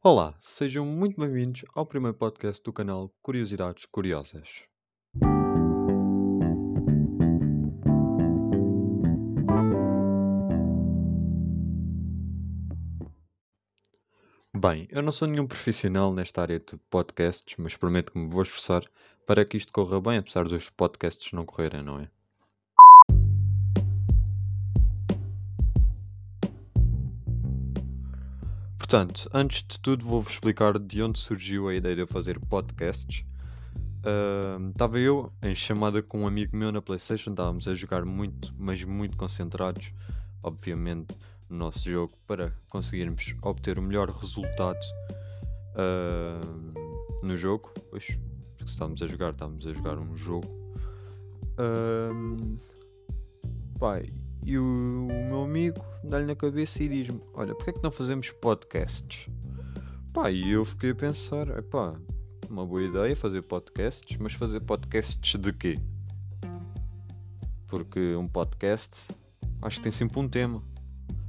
Olá, sejam muito bem-vindos ao primeiro podcast do canal Curiosidades Curiosas. Bem, eu não sou nenhum profissional nesta área de podcasts, mas prometo que me vou esforçar para que isto corra bem, apesar dos podcasts não correrem, não é? Portanto, antes de tudo, vou-vos explicar de onde surgiu a ideia de eu fazer podcasts. Estava uh, eu em chamada com um amigo meu na PlayStation, estávamos a jogar muito, mas muito concentrados, obviamente, no nosso jogo para conseguirmos obter o melhor resultado uh, no jogo. Pois, porque estávamos a jogar, estávamos a jogar um jogo. Uh, pai, e o, o meu amigo dá-lhe na cabeça e diz-me: Olha, porque é que não fazemos podcasts? Pá, e eu fiquei a pensar: pá, uma boa ideia fazer podcasts, mas fazer podcasts de quê? Porque um podcast acho que tem sempre um tema.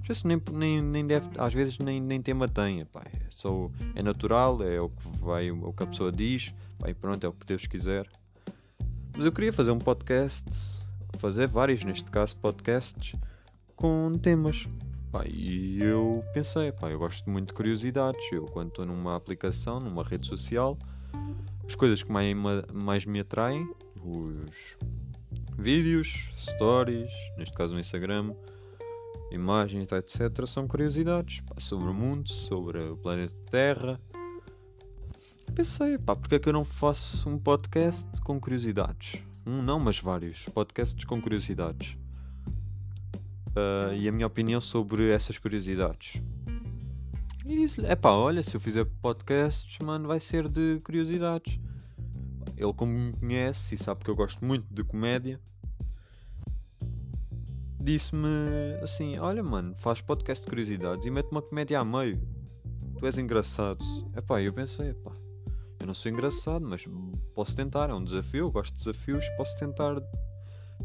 Às vezes nem, nem, nem deve, às vezes nem, nem tema tem, pá, é, só, é natural, é o que vai, o que a pessoa diz, pá, pronto, é o que Deus quiser. Mas eu queria fazer um podcast fazer vários, neste caso podcasts, com temas. Pá, e eu pensei, pá, eu gosto muito de curiosidades. Eu, quando estou numa aplicação, numa rede social, as coisas que mais, mais me atraem, os vídeos, stories, neste caso no Instagram, imagens, etc., são curiosidades pá, sobre o mundo, sobre o planeta Terra. Pensei, pá, porque é que eu não faço um podcast com curiosidades? Um não, mas vários. Podcasts com curiosidades. Uh, e a minha opinião sobre essas curiosidades. E disse-lhe: é pá, olha, se eu fizer podcasts, mano, vai ser de curiosidades. Ele, como me conhece e sabe que eu gosto muito de comédia, disse-me assim: Olha, mano, faz podcast de curiosidades e mete uma comédia a meio. Tu és engraçado. É pá, eu pensei: é pá, eu não sou engraçado, mas posso tentar, é um desafio, gosto de desafios, posso tentar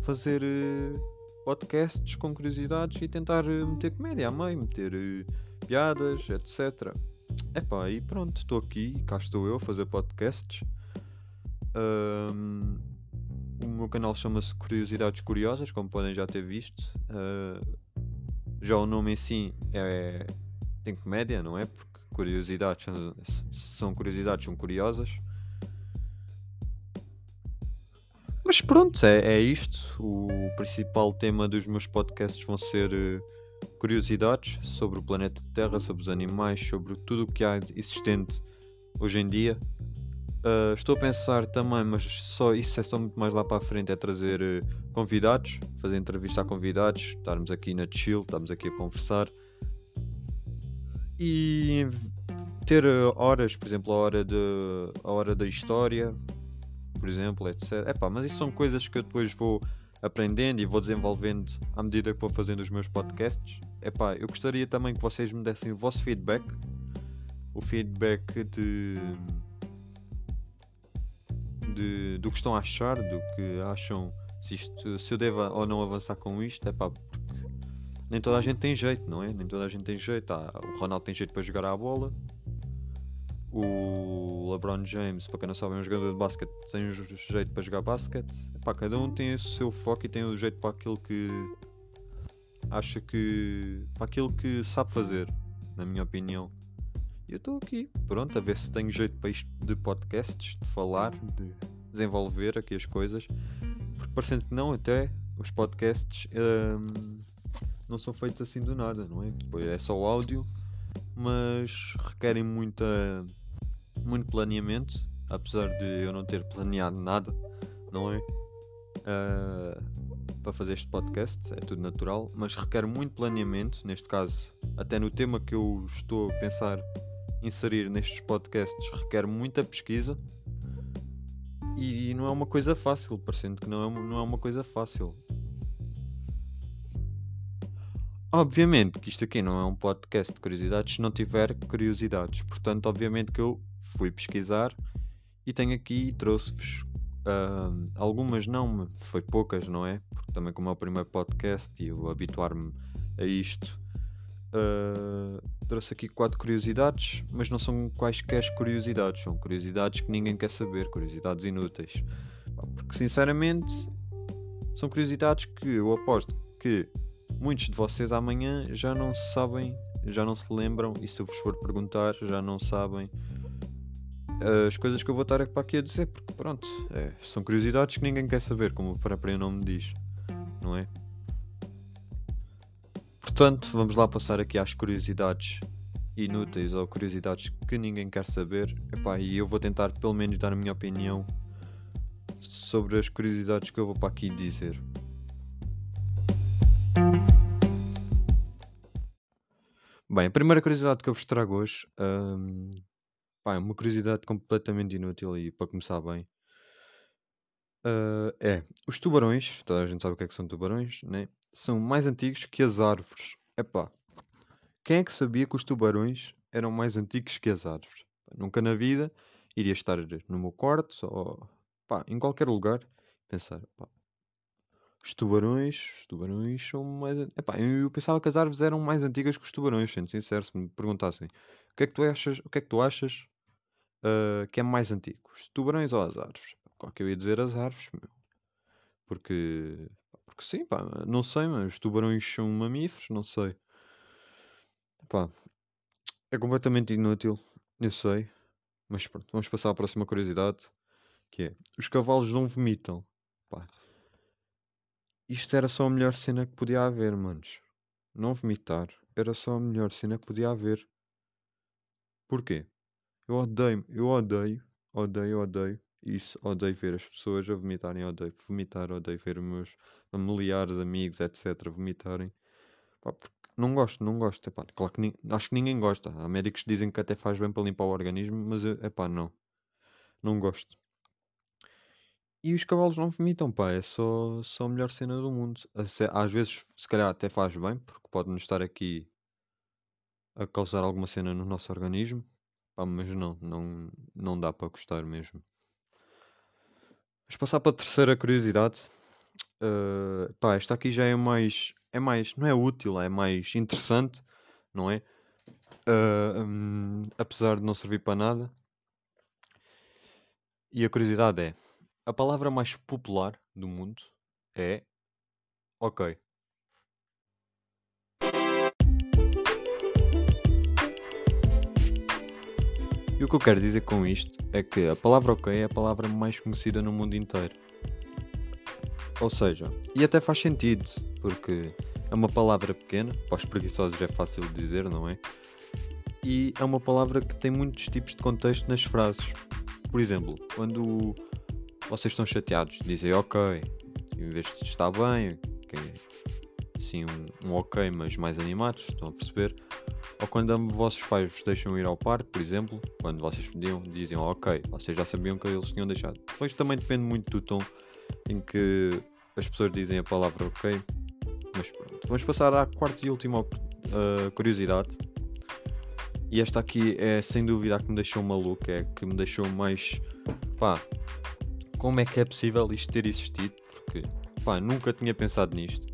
fazer uh, podcasts com curiosidades e tentar uh, meter comédia à meio, meter uh, piadas, etc. Epá, e pronto, estou aqui, cá estou eu a fazer podcasts. Um, o meu canal chama-se Curiosidades Curiosas, como podem já ter visto. Uh, já o nome em si é, tem comédia, não é? Porque curiosidades são curiosidades, são curiosas. Mas pronto, é, é isto. O principal tema dos meus podcasts vão ser uh, curiosidades sobre o planeta Terra, sobre os animais, sobre tudo o que há existente hoje em dia. Uh, estou a pensar também, mas só isso é só muito mais lá para a frente, é trazer uh, convidados, fazer entrevista a convidados, estarmos aqui na chill, estamos aqui a conversar e ter eh, horas, por exemplo, a hora, de, a hora da história, por exemplo, etc. Epá, mas isso são coisas que eu depois vou aprendendo e vou desenvolvendo à medida que vou fazendo os meus podcasts. Epá, eu gostaria também que vocês me dessem o vosso feedback, o feedback de, de do que estão a achar, do que acham se, isto, se eu devo ou não avançar com isto. Epá, nem toda a gente tem jeito, não é? Nem toda a gente tem jeito. Ah, o Ronaldo tem jeito para jogar à bola. O LeBron James, para quem não sabe, é um jogador de basquete, tem jeito para jogar basquete. Epá, cada um tem o seu foco e tem o jeito para aquilo que acha que. para aquilo que sabe fazer, na minha opinião. E eu estou aqui, pronto, a ver se tenho jeito para isto de podcasts, de falar, de desenvolver aqui as coisas. Porque parecendo que não, até os podcasts. Hum, não são feitos assim do nada, não é? É só áudio, mas requerem muita, muito planeamento, apesar de eu não ter planeado nada, não é? Uh, para fazer este podcast, é tudo natural, mas requer muito planeamento, neste caso, até no tema que eu estou a pensar inserir nestes podcasts, requer muita pesquisa e não é uma coisa fácil, parecendo que não é, não é uma coisa fácil. Obviamente que isto aqui não é um podcast de curiosidades se não tiver curiosidades. Portanto, obviamente que eu fui pesquisar e tenho aqui trouxe-vos uh, algumas não, foi poucas, não é? Porque também como é o primeiro podcast e eu habituar-me a isto Uh, trouxe aqui quatro curiosidades, mas não são quaisquer curiosidades, são curiosidades que ninguém quer saber, curiosidades inúteis. Porque sinceramente são curiosidades que eu aposto que muitos de vocês amanhã já não sabem, já não se lembram, e se eu vos for perguntar, já não sabem as coisas que eu vou estar aqui a dizer, porque pronto, é, são curiosidades que ninguém quer saber, como o próprio nome diz, não é? Portanto, vamos lá passar aqui às curiosidades inúteis ou curiosidades que ninguém quer saber. Epá, e eu vou tentar pelo menos dar a minha opinião sobre as curiosidades que eu vou para aqui dizer. Bem, a primeira curiosidade que eu vos trago hoje hum, pá, é uma curiosidade completamente inútil e para começar bem. Uh, é, os tubarões, toda a gente sabe o que é que são tubarões, né? são mais antigos que as árvores. Epá, quem é que sabia que os tubarões eram mais antigos que as árvores? Nunca na vida iria estar no meu quarto ou pá, em qualquer lugar pensar, pá, os tubarões, os tubarões são mais. Epá, eu pensava que as árvores eram mais antigas que os tubarões, sendo sincero, se me perguntassem o que é que tu achas, o que é que, tu achas uh, que é mais antigo, os tubarões ou as árvores? Qual que eu ia dizer as árvores, meu. Porque porque sim, pá, não sei, mas os tubarões são mamíferos, não sei. Pá, é completamente inútil, eu sei. Mas pronto, vamos passar à próxima curiosidade, que é, os cavalos não vomitam. Pá, isto era só a melhor cena que podia haver, manos. Não vomitar era só a melhor cena que podia haver. Porquê? Eu odeio, eu odeio, odeio, odeio isso. Odeio ver as pessoas a vomitarem, odeio vomitar, odeio ver meus familiares, amigos, etc., vomitarem. Pá, não gosto, não gosto. Epá, claro que acho que ninguém gosta. Há médicos que dizem que até faz bem para limpar o organismo, mas é pá, não. Não gosto. E os cavalos não vomitam, pá, é só, só a melhor cena do mundo. Às vezes, se calhar, até faz bem, porque pode-nos estar aqui a causar alguma cena no nosso organismo, pá, mas não, não, não dá para gostar mesmo. Vamos passar para a terceira curiosidade, Uh, pá, esta aqui já é mais. É mais. Não é útil, é mais interessante, não é? Uh, um, apesar de não servir para nada. E a curiosidade é: a palavra mais popular do mundo é. Ok. E o que eu quero dizer com isto é que a palavra ok é a palavra mais conhecida no mundo inteiro. Ou seja, e até faz sentido, porque é uma palavra pequena, para os preguiçosos é fácil de dizer, não é? E é uma palavra que tem muitos tipos de contexto nas frases. Por exemplo, quando vocês estão chateados, dizem ok, em vez de estar bem, okay, assim um, um ok, mas mais animados, estão a perceber? Ou quando os vossos pais vos deixam ir ao parque, por exemplo, quando vocês pediam, diziam ok, vocês já sabiam que eles tinham deixado. Depois também depende muito do tom em que as pessoas dizem a palavra ok. Mas pronto, vamos passar à quarta e última uh, curiosidade. E esta aqui é sem dúvida a que me deixou maluco, é que me deixou mais. pá, como é que é possível isto ter existido? Porque, pá, nunca tinha pensado nisto.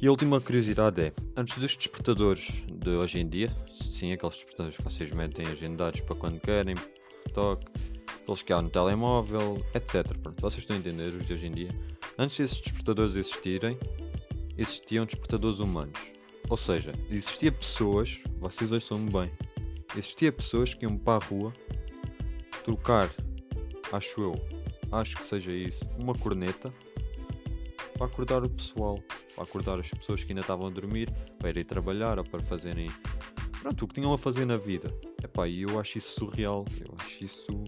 E a última curiosidade é: antes dos despertadores de hoje em dia, sim, aqueles despertadores que vocês metem agendados para quando querem, toque, aqueles que há no telemóvel, etc. Pronto, vocês estão a entender os de hoje em dia. Antes desses despertadores existirem, existiam despertadores humanos. Ou seja, existia pessoas, vocês ouçam-me bem, existia pessoas que iam para a rua trocar, acho eu, acho que seja isso, uma corneta para acordar o pessoal, para acordar as pessoas que ainda estavam a dormir, para ir trabalhar ou para fazerem pronto, o que tinham a fazer na vida. Epá, e eu acho isso surreal, eu acho isso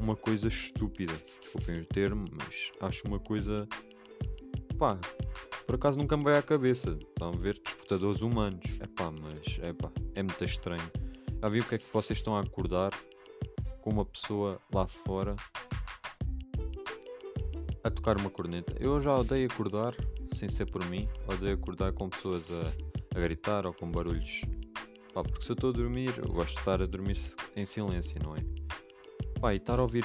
uma coisa estúpida. Desculpem o termo, mas acho uma coisa. pá, por acaso nunca me veio à cabeça. Estão a ver despertadores humanos. É pá, mas é pá, é muito estranho. Já vi o que é que vocês estão a acordar com uma pessoa lá fora a tocar uma corneta. Eu já odeio acordar, sem ser por mim, odeio acordar com pessoas a, a gritar ou com barulhos. Pá, porque se eu estou a dormir, eu gosto de estar a dormir em silêncio, não é? Pá, e estar a ouvir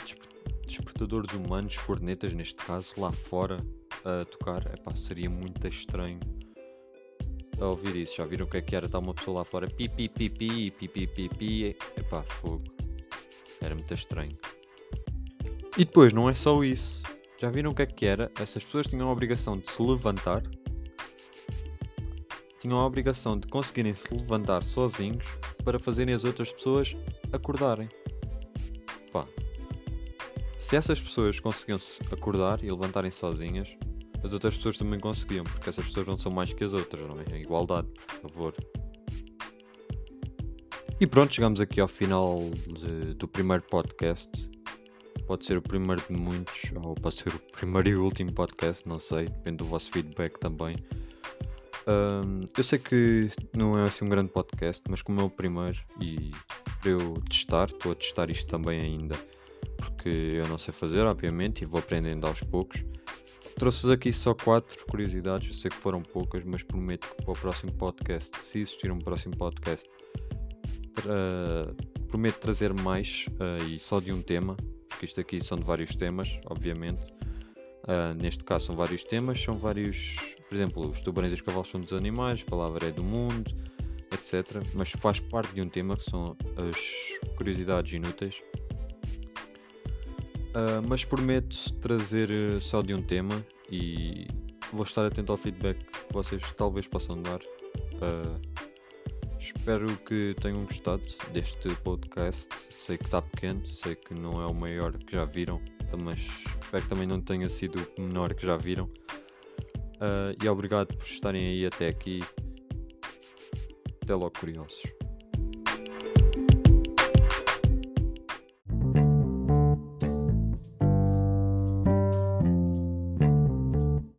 despertadores humanos, cornetas neste caso, lá fora a tocar, epá, seria muito estranho. a ouvir isso. Já viram o que é que era estar uma pessoa lá fora pi pi pi pi pi pi pi pi epá, fogo. Era muito estranho. E depois, não é só isso. Já viram o que é que era? Essas pessoas tinham a obrigação de se levantar. Tinham a obrigação de conseguirem se levantar sozinhos para fazerem as outras pessoas acordarem. Pá. Se essas pessoas conseguiam se acordar e levantarem sozinhas, as outras pessoas também conseguiam, porque essas pessoas não são mais que as outras, não é? Igualdade, por favor. E pronto, chegamos aqui ao final de, do primeiro podcast. Pode ser o primeiro de muitos, ou pode ser o primeiro e último podcast, não sei, depende do vosso feedback também. Um, eu sei que não é assim um grande podcast, mas como é o primeiro e para eu testar, estou a testar isto também ainda, porque eu não sei fazer, obviamente, e vou aprendendo aos poucos. Trouxe-vos aqui só quatro curiosidades, eu sei que foram poucas, mas prometo que para o próximo podcast, se existir um próximo podcast, prometo trazer mais uh, e só de um tema, porque isto aqui são de vários temas, obviamente. Uh, neste caso são vários temas, são vários, por exemplo, os tubarões e os cavalos são dos animais, a palavra é do mundo, etc. Mas faz parte de um tema que são as curiosidades inúteis. Uh, mas prometo trazer só de um tema e vou estar atento ao feedback que vocês talvez possam dar. Uh, Espero que tenham gostado deste podcast. Sei que está pequeno, sei que não é o maior que já viram, mas espero que também não tenha sido o menor que já viram. Uh, e obrigado por estarem aí até aqui. Até logo, curiosos.